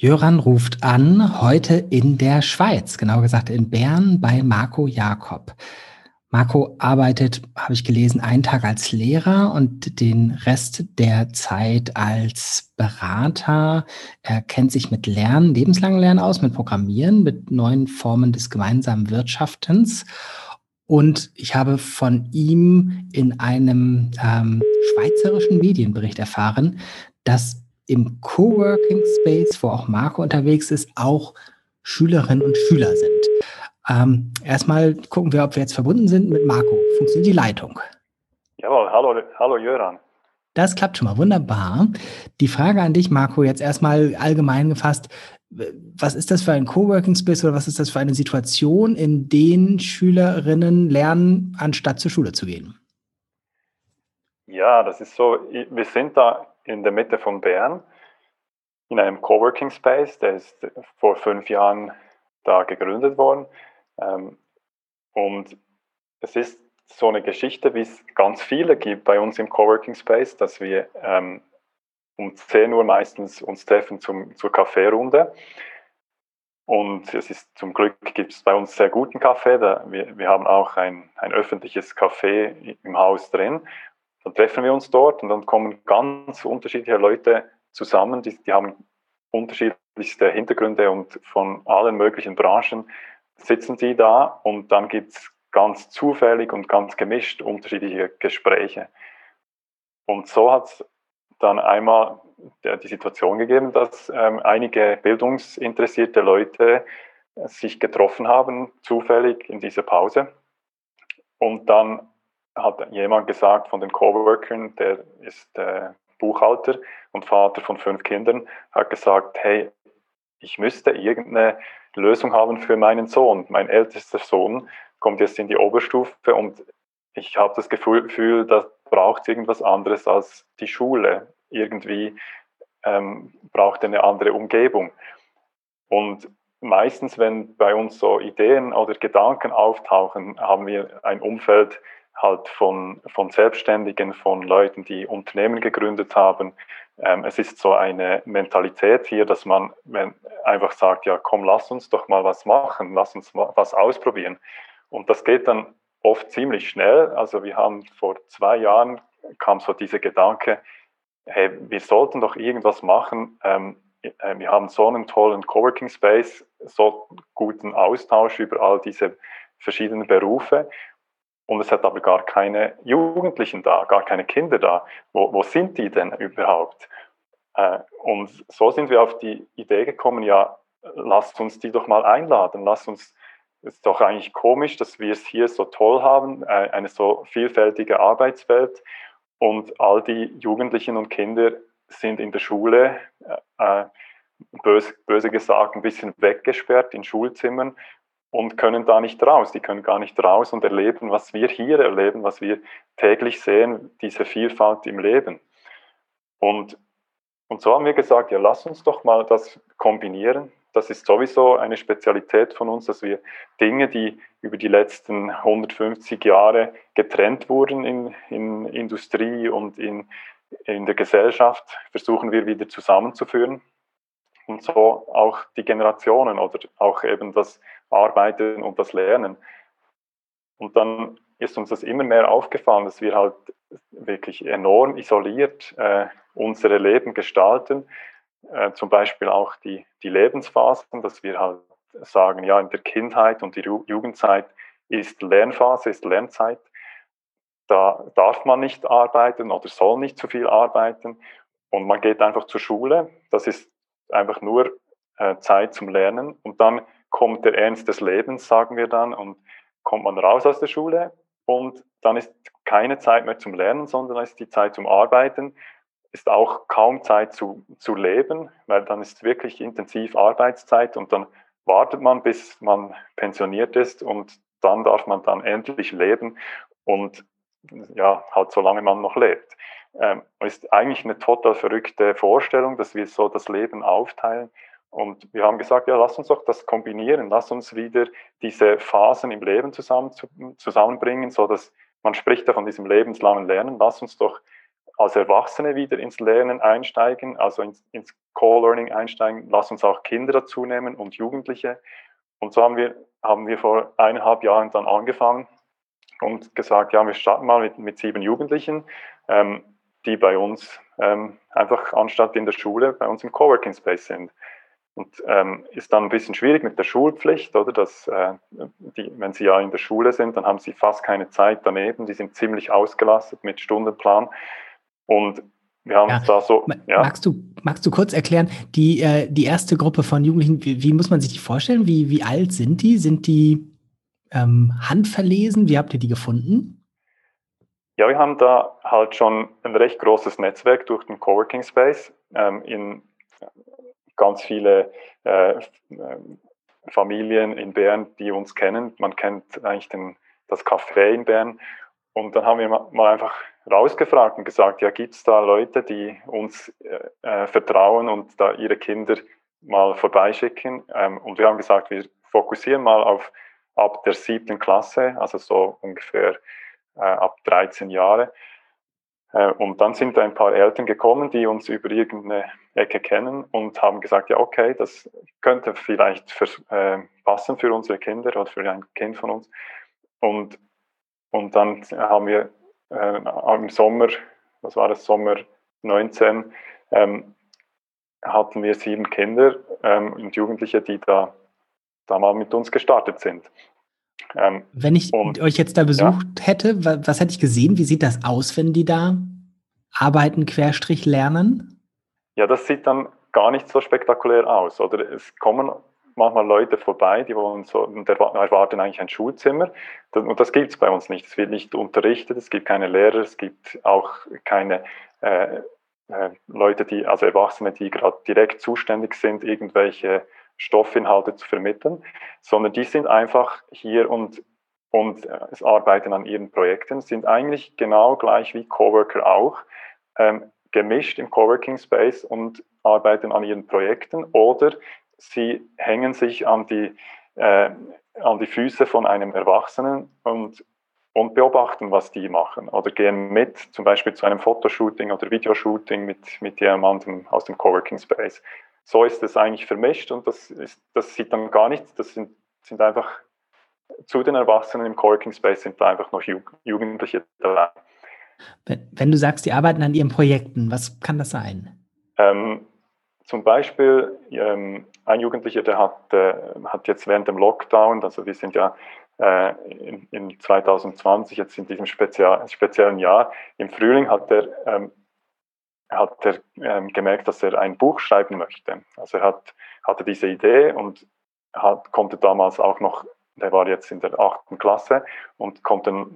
Jöran ruft an, heute in der Schweiz, genau gesagt in Bern bei Marco Jakob. Marco arbeitet, habe ich gelesen, einen Tag als Lehrer und den Rest der Zeit als Berater. Er kennt sich mit Lernen, lebenslangen Lernen aus, mit Programmieren, mit neuen Formen des gemeinsamen Wirtschaftens. Und ich habe von ihm in einem ähm, schweizerischen Medienbericht erfahren, dass im Coworking Space, wo auch Marco unterwegs ist, auch Schülerinnen und Schüler sind. Ähm, erstmal gucken wir, ob wir jetzt verbunden sind mit Marco. Funktioniert die Leitung? Jawohl, hallo, hallo Jöran. Das klappt schon mal wunderbar. Die Frage an dich, Marco, jetzt erstmal allgemein gefasst. Was ist das für ein Coworking Space oder was ist das für eine Situation, in denen Schülerinnen lernen, anstatt zur Schule zu gehen? Ja, das ist so, wir sind da in der Mitte von Bern in einem Coworking Space, der ist vor fünf Jahren da gegründet worden. Ähm, und es ist so eine Geschichte, wie es ganz viele gibt bei uns im Coworking Space, dass wir ähm, um 10 Uhr meistens uns treffen zum, zur Kaffeerunde. Und es ist zum Glück gibt es bei uns sehr guten Kaffee. Da, wir, wir haben auch ein, ein öffentliches Café im Haus drin. Dann treffen wir uns dort und dann kommen ganz unterschiedliche Leute zusammen, die, die haben unterschiedlichste Hintergründe und von allen möglichen Branchen sitzen sie da und dann gibt es ganz zufällig und ganz gemischt unterschiedliche Gespräche. Und so hat es dann einmal die Situation gegeben, dass ähm, einige bildungsinteressierte Leute sich getroffen haben, zufällig in dieser Pause. Und dann hat jemand gesagt von den Coworkern, der ist äh, Buchhalter und Vater von fünf Kindern, hat gesagt, hey, ich müsste irgendeine Lösung haben für meinen Sohn. Mein ältester Sohn kommt jetzt in die Oberstufe und ich habe das Gefühl, da braucht irgendwas anderes als die Schule. Irgendwie ähm, braucht eine andere Umgebung. Und meistens, wenn bei uns so Ideen oder Gedanken auftauchen, haben wir ein Umfeld, halt von, von Selbstständigen, von Leuten, die Unternehmen gegründet haben. Ähm, es ist so eine Mentalität hier, dass man einfach sagt, ja, komm, lass uns doch mal was machen, lass uns mal was ausprobieren. Und das geht dann oft ziemlich schnell. Also wir haben vor zwei Jahren kam so dieser Gedanke, hey, wir sollten doch irgendwas machen. Ähm, äh, wir haben so einen tollen Coworking Space, so guten Austausch über all diese verschiedenen Berufe. Und es hat aber gar keine Jugendlichen da, gar keine Kinder da. Wo, wo sind die denn überhaupt? Äh, und so sind wir auf die Idee gekommen, ja, lasst uns die doch mal einladen, lasst uns, es ist doch eigentlich komisch, dass wir es hier so toll haben, äh, eine so vielfältige Arbeitswelt und all die Jugendlichen und Kinder sind in der Schule, äh, böse, böse gesagt, ein bisschen weggesperrt in Schulzimmern und können da nicht raus. Die können gar nicht raus und erleben, was wir hier erleben, was wir täglich sehen, diese Vielfalt im Leben. Und, und so haben wir gesagt, ja, lass uns doch mal das kombinieren. Das ist sowieso eine Spezialität von uns, dass wir Dinge, die über die letzten 150 Jahre getrennt wurden in, in Industrie und in, in der Gesellschaft, versuchen wir wieder zusammenzuführen und so auch die Generationen oder auch eben das Arbeiten und das Lernen. Und dann ist uns das immer mehr aufgefallen, dass wir halt wirklich enorm isoliert äh, unsere Leben gestalten. Äh, zum Beispiel auch die, die Lebensphasen, dass wir halt sagen, ja, in der Kindheit und die Jugendzeit ist Lernphase, ist Lernzeit. Da darf man nicht arbeiten oder soll nicht zu viel arbeiten. Und man geht einfach zur Schule. Das ist einfach nur äh, Zeit zum Lernen. Und dann kommt der Ernst des Lebens, sagen wir dann, und kommt man raus aus der Schule und dann ist keine Zeit mehr zum Lernen, sondern ist die Zeit zum Arbeiten, ist auch kaum Zeit zu, zu leben, weil dann ist wirklich intensiv Arbeitszeit und dann wartet man, bis man pensioniert ist und dann darf man dann endlich leben und ja, halt solange man noch lebt. Ähm, ist eigentlich eine total verrückte Vorstellung, dass wir so das Leben aufteilen. Und wir haben gesagt, ja, lass uns doch das kombinieren, lass uns wieder diese Phasen im Leben zusammen, zusammenbringen, so dass man spricht ja von diesem lebenslangen Lernen, lass uns doch als Erwachsene wieder ins Lernen einsteigen, also ins, ins Co-Learning einsteigen. Lass uns auch Kinder dazu nehmen und Jugendliche. Und so haben wir, haben wir vor eineinhalb Jahren dann angefangen und gesagt, ja, wir starten mal mit, mit sieben Jugendlichen, ähm, die bei uns ähm, einfach anstatt in der Schule bei uns im Coworking Space sind. Und ähm, ist dann ein bisschen schwierig mit der Schulpflicht, oder? Dass, äh, die, wenn sie ja in der Schule sind, dann haben sie fast keine Zeit daneben. Die sind ziemlich ausgelastet mit Stundenplan. Und wir haben ja. da so. Ja. Magst, du, magst du kurz erklären, die, äh, die erste Gruppe von Jugendlichen, wie, wie, muss man sich die vorstellen? Wie, wie alt sind die? Sind die ähm, handverlesen? Wie habt ihr die gefunden? Ja, wir haben da halt schon ein recht großes Netzwerk durch den Coworking Space ähm, in ganz viele äh, Familien in Bern, die uns kennen. Man kennt eigentlich den, das Café in Bern. Und dann haben wir mal einfach rausgefragt und gesagt, ja, gibt es da Leute, die uns äh, vertrauen und da ihre Kinder mal vorbeischicken? Ähm, und wir haben gesagt, wir fokussieren mal auf ab der siebten Klasse, also so ungefähr äh, ab 13 Jahre. Äh, und dann sind ein paar Eltern gekommen, die uns über irgendeine Ecke kennen und haben gesagt, ja, okay, das könnte vielleicht für, äh, passen für unsere Kinder oder für ein Kind von uns. Und, und dann haben wir äh, im Sommer, was war das, Sommer 19, ähm, hatten wir sieben Kinder ähm, und Jugendliche, die da, da mal mit uns gestartet sind. Ähm, wenn ich und, euch jetzt da besucht ja. hätte, was, was hätte ich gesehen? Wie sieht das aus, wenn die da arbeiten, Querstrich lernen? Ja, das sieht dann gar nicht so spektakulär aus. Oder es kommen manchmal Leute vorbei, die wollen so und erwarten eigentlich ein Schulzimmer. Und das gibt es bei uns nicht. Es wird nicht unterrichtet, es gibt keine Lehrer, es gibt auch keine äh, äh, Leute, die, also Erwachsene, die gerade direkt zuständig sind, irgendwelche Stoffinhalte zu vermitteln, sondern die sind einfach hier und, und äh, arbeiten an ihren Projekten, sind eigentlich genau gleich wie Coworker auch, ähm, gemischt im Coworking Space und arbeiten an ihren Projekten oder sie hängen sich an die, äh, an die Füße von einem Erwachsenen und, und beobachten, was die machen oder gehen mit, zum Beispiel zu einem Fotoshooting oder Videoshooting mit, mit jemandem aus dem Coworking Space so ist es eigentlich vermischt und das, ist, das sieht dann gar nichts. Das sind, sind einfach zu den Erwachsenen im Coworking Space sind da einfach noch Jugendliche dabei. Wenn, du sagst, die arbeiten an ihren Projekten, was kann das sein? Ähm, zum Beispiel ähm, ein Jugendlicher, der hat, äh, hat jetzt während dem Lockdown, also wir sind ja äh, in, in, 2020 jetzt in diesem spezial, speziellen Jahr, im Frühling hat er ähm, hat er ähm, gemerkt, dass er ein Buch schreiben möchte. Also er hat, hatte diese Idee und hat, konnte damals auch noch, der war jetzt in der achten Klasse und konnte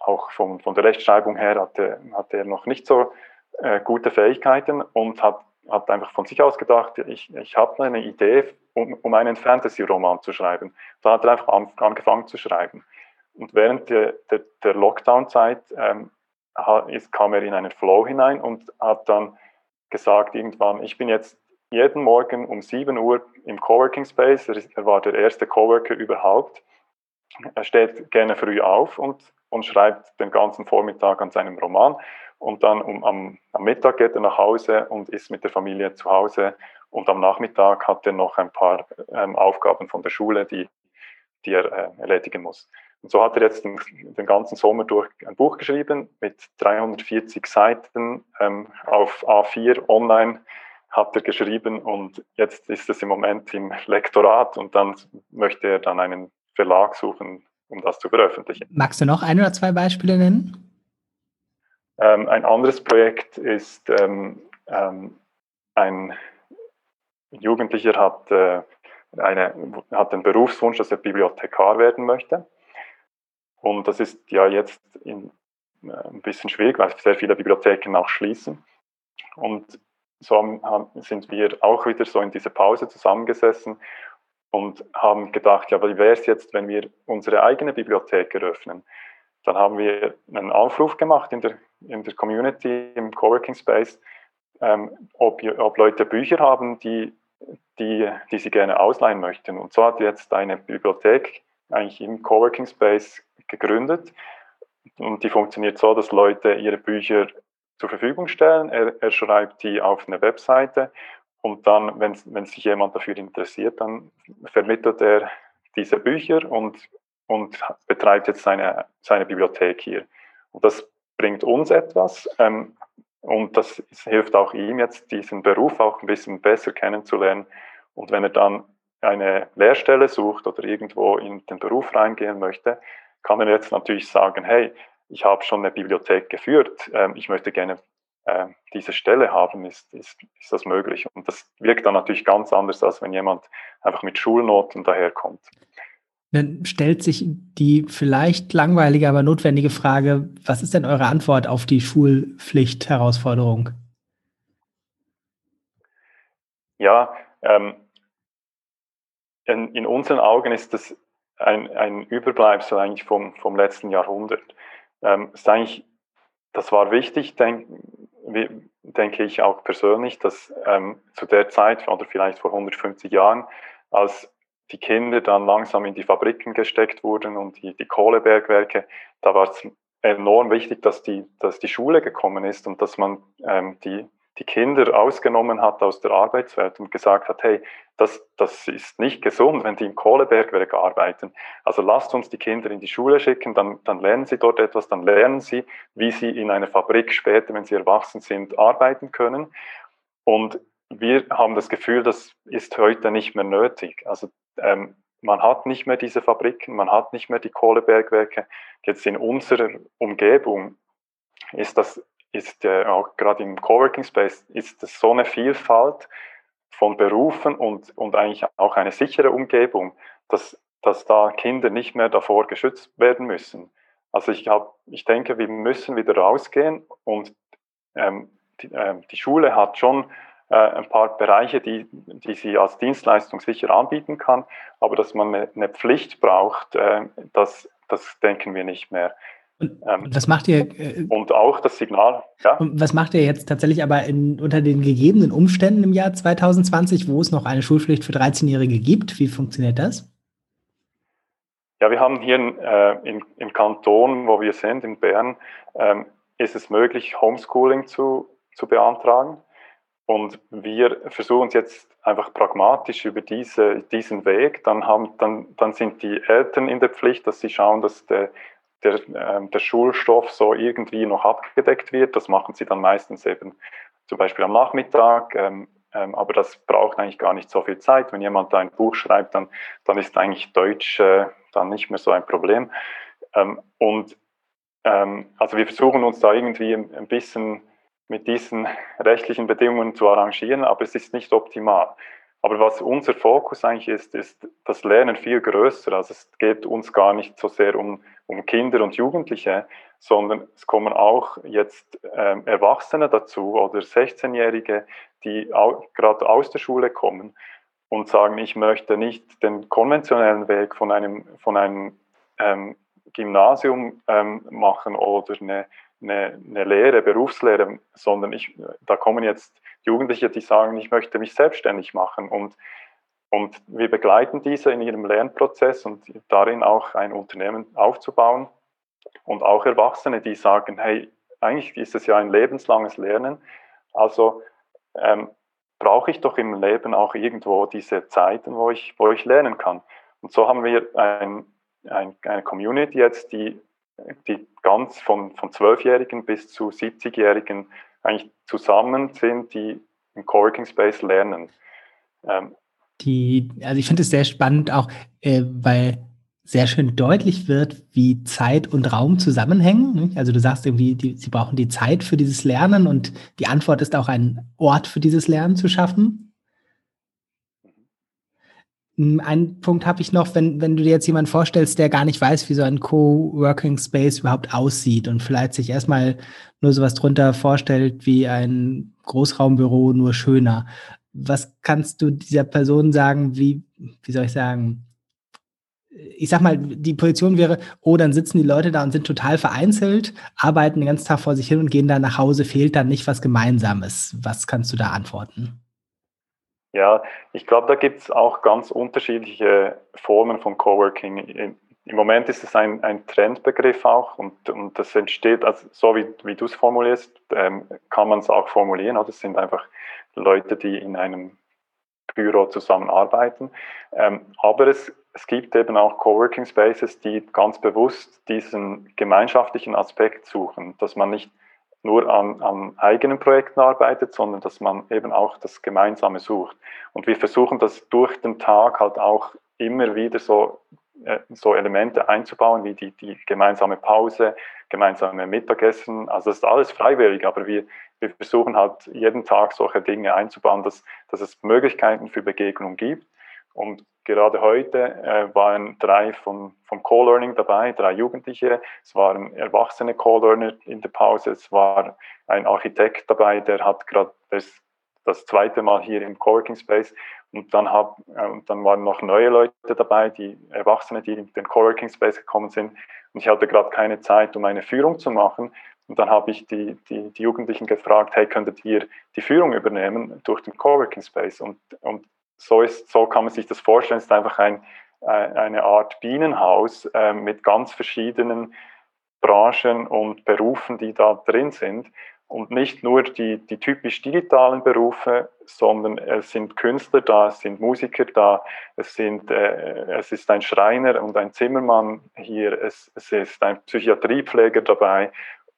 auch von, von der Rechtschreibung her hatte, hatte er noch nicht so äh, gute Fähigkeiten und hat, hat einfach von sich aus gedacht, ich, ich habe eine Idee, um, um einen Fantasy-Roman zu schreiben. Da hat er einfach an, angefangen zu schreiben. Und während der, der, der Lockdown-Zeit ähm, kam er in einen Flow hinein und hat dann gesagt irgendwann, ich bin jetzt jeden Morgen um 7 Uhr im Coworking Space, er war der erste Coworker überhaupt. Er steht gerne früh auf und, und schreibt den ganzen Vormittag an seinem Roman und dann um, am, am Mittag geht er nach Hause und ist mit der Familie zu Hause und am Nachmittag hat er noch ein paar ähm, Aufgaben von der Schule, die, die er äh, erledigen muss. Und so hat er jetzt den, den, ganzen Sommer durch ein Buch geschrieben mit 340 Seiten ähm, auf A4 online hat er geschrieben und jetzt ist es im Moment im Lektorat und dann möchte er dann einen Verlag suchen, um das zu veröffentlichen. Magst du noch ein oder zwei Beispiele nennen? Ähm, ein anderes Projekt ist ähm, ähm ein Jugendlicher hat, äh, eine, hat den Berufswunsch, dass er Bibliothekar werden möchte. Und das ist ja jetzt in, äh, ein bisschen schwierig, weil sehr viele Bibliotheken auch schließen. Und so haben, sind wir auch wieder so in dieser Pause zusammengesessen und haben gedacht, ja, wie wäre es jetzt, wenn wir unsere eigene Bibliothek eröffnen? Dann haben wir einen Aufruf gemacht in der, in der Community, im Coworking Space, ähm, ob, ob Leute Bücher haben, die, die, die sie gerne ausleihen möchten. Und so hat jetzt eine Bibliothek eigentlich im Coworking Space gegründet und die funktioniert so, dass Leute ihre Bücher zur Verfügung stellen. Er, er schreibt die auf eine Webseite und dann, wenn, wenn sich jemand dafür interessiert, dann vermittelt er diese Bücher und, und betreibt jetzt seine, seine Bibliothek hier. Und das bringt uns etwas ähm, und das hilft auch ihm jetzt, diesen Beruf auch ein bisschen besser kennenzulernen. Und wenn er dann eine Lehrstelle sucht oder irgendwo in den Beruf reingehen möchte, kann er jetzt natürlich sagen, hey, ich habe schon eine Bibliothek geführt, ähm, ich möchte gerne äh, diese Stelle haben, ist, ist, ist das möglich. Und das wirkt dann natürlich ganz anders, als wenn jemand einfach mit Schulnoten daherkommt. Dann stellt sich die vielleicht langweilige, aber notwendige Frage, was ist denn eure Antwort auf die Schulpflicht-Herausforderung? Ja, ähm, in, in, unseren Augen ist das ein, ein Überbleibsel eigentlich vom, vom letzten Jahrhundert. Ähm, ist eigentlich, das war wichtig, denk, denke ich auch persönlich, dass ähm, zu der Zeit oder vielleicht vor 150 Jahren, als die Kinder dann langsam in die Fabriken gesteckt wurden und die, die Kohlebergwerke, da war es enorm wichtig, dass die, dass die Schule gekommen ist und dass man ähm, die, die Kinder ausgenommen hat aus der Arbeitswelt und gesagt hat, hey, das, das ist nicht gesund, wenn die im Kohlebergwerk arbeiten. Also lasst uns die Kinder in die Schule schicken, dann, dann lernen sie dort etwas, dann lernen sie, wie sie in einer Fabrik später, wenn sie erwachsen sind, arbeiten können. Und wir haben das Gefühl, das ist heute nicht mehr nötig. Also ähm, man hat nicht mehr diese Fabriken, man hat nicht mehr die Kohlebergwerke. Jetzt in unserer Umgebung ist das, ist äh, auch gerade im Coworking Space, ist das so eine Vielfalt von Berufen und, und eigentlich auch eine sichere Umgebung, dass, dass da Kinder nicht mehr davor geschützt werden müssen. Also ich, hab, ich denke, wir müssen wieder rausgehen und ähm, die, äh, die Schule hat schon äh, ein paar Bereiche, die, die sie als Dienstleistung sicher anbieten kann, aber dass man eine, eine Pflicht braucht, äh, das, das denken wir nicht mehr. Und, ähm, was macht ihr? Äh, und auch das Signal. Ja? Was macht ihr jetzt tatsächlich aber in, unter den gegebenen Umständen im Jahr 2020, wo es noch eine Schulpflicht für 13-Jährige gibt? Wie funktioniert das? Ja, wir haben hier äh, in, im Kanton, wo wir sind, in Bern, ähm, ist es möglich, Homeschooling zu, zu beantragen. Und wir versuchen es jetzt einfach pragmatisch über diese, diesen Weg. Dann, haben, dann, dann sind die Eltern in der Pflicht, dass sie schauen, dass der, der, äh, der Schulstoff so irgendwie noch abgedeckt wird. Das machen sie dann meistens eben zum Beispiel am Nachmittag. Ähm, ähm, aber das braucht eigentlich gar nicht so viel Zeit. Wenn jemand da ein Buch schreibt, dann, dann ist eigentlich Deutsch äh, dann nicht mehr so ein Problem. Ähm, und ähm, also wir versuchen uns da irgendwie ein bisschen mit diesen rechtlichen Bedingungen zu arrangieren, aber es ist nicht optimal. Aber was unser Fokus eigentlich ist, ist das Lernen viel größer. Also es geht uns gar nicht so sehr um, um Kinder und Jugendliche, sondern es kommen auch jetzt ähm, Erwachsene dazu oder 16-Jährige, die gerade aus der Schule kommen und sagen, ich möchte nicht den konventionellen Weg von einem, von einem ähm, Gymnasium ähm, machen oder eine eine, eine Lehre, Berufslehre, sondern ich, da kommen jetzt Jugendliche, die sagen, ich möchte mich selbstständig machen. Und, und wir begleiten diese in ihrem Lernprozess und darin auch ein Unternehmen aufzubauen. Und auch Erwachsene, die sagen, hey, eigentlich ist es ja ein lebenslanges Lernen, also ähm, brauche ich doch im Leben auch irgendwo diese Zeiten, wo ich, wo ich lernen kann. Und so haben wir ein, ein, eine Community jetzt, die die ganz von, von 12-Jährigen bis zu 70-Jährigen eigentlich zusammen sind, die im Coworking Space lernen. Ähm, die, also ich finde es sehr spannend auch, äh, weil sehr schön deutlich wird, wie Zeit und Raum zusammenhängen. Also du sagst irgendwie, die, sie brauchen die Zeit für dieses Lernen und die Antwort ist auch einen Ort für dieses Lernen zu schaffen. Hm, ein Punkt habe ich noch, wenn, wenn du dir jetzt jemanden vorstellst, der gar nicht weiß, wie so ein Co-Working Space überhaupt aussieht und vielleicht sich erstmal nur sowas drunter vorstellt wie ein Großraumbüro, nur schöner. Was kannst du dieser Person sagen, wie, wie soll ich sagen, ich sag mal, die Position wäre, oh, dann sitzen die Leute da und sind total vereinzelt, arbeiten den ganzen Tag vor sich hin und gehen dann nach Hause, fehlt dann nicht was Gemeinsames. Was kannst du da antworten? Ja, ich glaube, da gibt es auch ganz unterschiedliche Formen von Coworking. im Moment ist es ein, ein Trendbegriff auch und, und das entsteht, also so wie, wie du es formulierst, ähm, kann man es auch formulieren. Oder? Es sind einfach Leute, die in einem Büro zusammenarbeiten. Ähm, aber es, es gibt eben auch Coworking Spaces, die ganz bewusst diesen gemeinschaftlichen Aspekt suchen, dass man nicht nur an, an eigenen Projekten arbeitet, sondern dass man eben auch das Gemeinsame sucht. Und wir versuchen das durch den Tag halt auch immer wieder so, äh, so Elemente einzubauen, wie die, die gemeinsame Pause, gemeinsame Mittagessen. Also das ist alles freiwillig, aber wir, wir versuchen halt jeden Tag solche Dinge einzubauen, dass, dass es Möglichkeiten für Begegnung gibt. Und gerade heute äh, waren drei von, vom Co-Learning dabei, drei Jugendliche. Es waren erwachsene Co-Learner in der Pause. Es war ein Architekt dabei, der hat gerade das, das zweite Mal hier im Coworking Space. Und dann, hab, äh, dann waren noch neue Leute dabei, die Erwachsene, die in den Coworking Space gekommen sind. Und ich hatte gerade keine Zeit, um eine Führung zu machen. Und dann habe ich die, die, die, Jugendlichen gefragt, hey, könntet ihr die Führung übernehmen durch den Coworking Space? Und, und so, ist, so kann man sich das vorstellen. Es ist einfach ein, eine Art Bienenhaus äh, mit ganz verschiedenen Branchen und Berufen, die da drin sind. Und nicht nur die, die typisch digitalen Berufe, sondern es sind Künstler da, es sind Musiker da, es, sind, äh, es ist ein Schreiner und ein Zimmermann hier, es, es ist ein Psychiatriepfleger dabei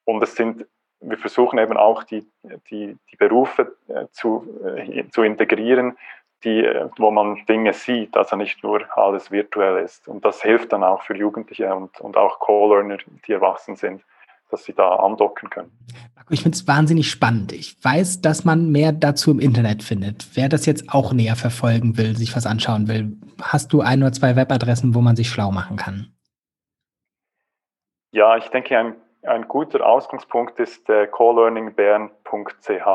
und es sind wir versuchen eben auch die, die, die Berufe äh, zu, äh, zu integrieren, die, wo man Dinge sieht, also nicht nur alles virtuell ist. Und das hilft dann auch für Jugendliche und, und auch Co-Learner, die erwachsen sind, dass sie da andocken können. Ich finde es wahnsinnig spannend. Ich weiß, dass man mehr dazu im Internet findet. Wer das jetzt auch näher verfolgen will, sich was anschauen will, hast du ein oder zwei Webadressen, wo man sich schlau machen kann? Ja, ich denke, ein, ein guter Ausgangspunkt ist äh, colearningbern.ch.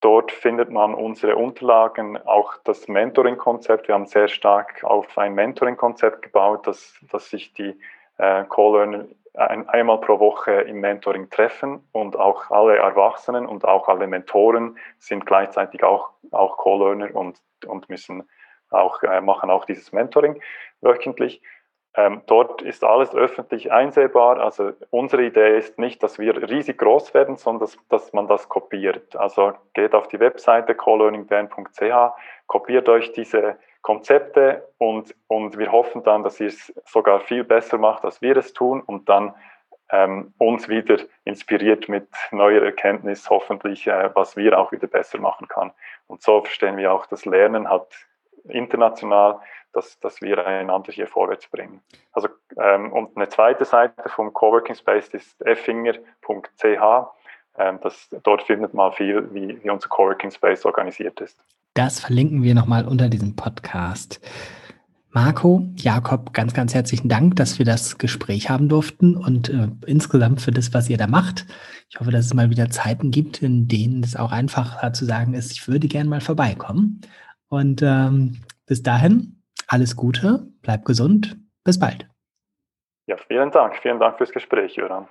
Dort findet man unsere Unterlagen, auch das Mentoring-Konzept. Wir haben sehr stark auf ein Mentoring-Konzept gebaut, dass, dass sich die äh, Co-Learner ein, einmal pro Woche im Mentoring treffen und auch alle Erwachsenen und auch alle Mentoren sind gleichzeitig auch, auch Co-Learner und, und müssen auch, äh, machen auch dieses Mentoring wöchentlich. Ähm, dort ist alles öffentlich einsehbar. Also unsere Idee ist nicht, dass wir riesig groß werden, sondern dass, dass man das kopiert. Also geht auf die Webseite colearningbern.ch, kopiert euch diese Konzepte und, und wir hoffen dann, dass ihr es sogar viel besser macht, als wir es tun und dann ähm, uns wieder inspiriert mit neuer Erkenntnis, hoffentlich, äh, was wir auch wieder besser machen kann. Und so verstehen wir auch, das Lernen hat international dass, dass wir einander hier vorwärts bringen. Also, ähm, und eine zweite Seite vom Coworking Space ist effinger.ch. Ähm, das, dort findet man viel, wie, wie unser Coworking Space organisiert ist. Das verlinken wir nochmal unter diesem Podcast. Marco, Jakob, ganz, ganz herzlichen Dank, dass wir das Gespräch haben durften und äh, insgesamt für das, was ihr da macht. Ich hoffe, dass es mal wieder Zeiten gibt, in denen es auch einfacher zu sagen ist, ich würde gerne mal vorbeikommen. Und ähm, bis dahin alles Gute, bleib gesund, bis bald. Ja, vielen Dank. Vielen Dank fürs Gespräch, Jöran.